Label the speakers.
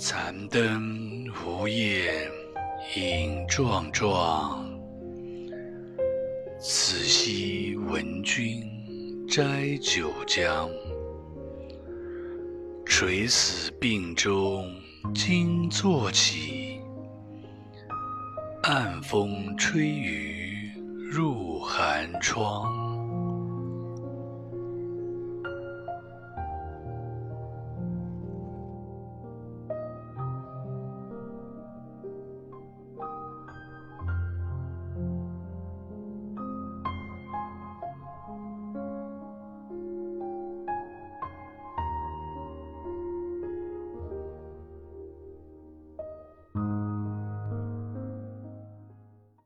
Speaker 1: 残灯无夜影幢幢此夕闻君摘酒浆垂死病中惊坐起暗风吹雨入寒窗。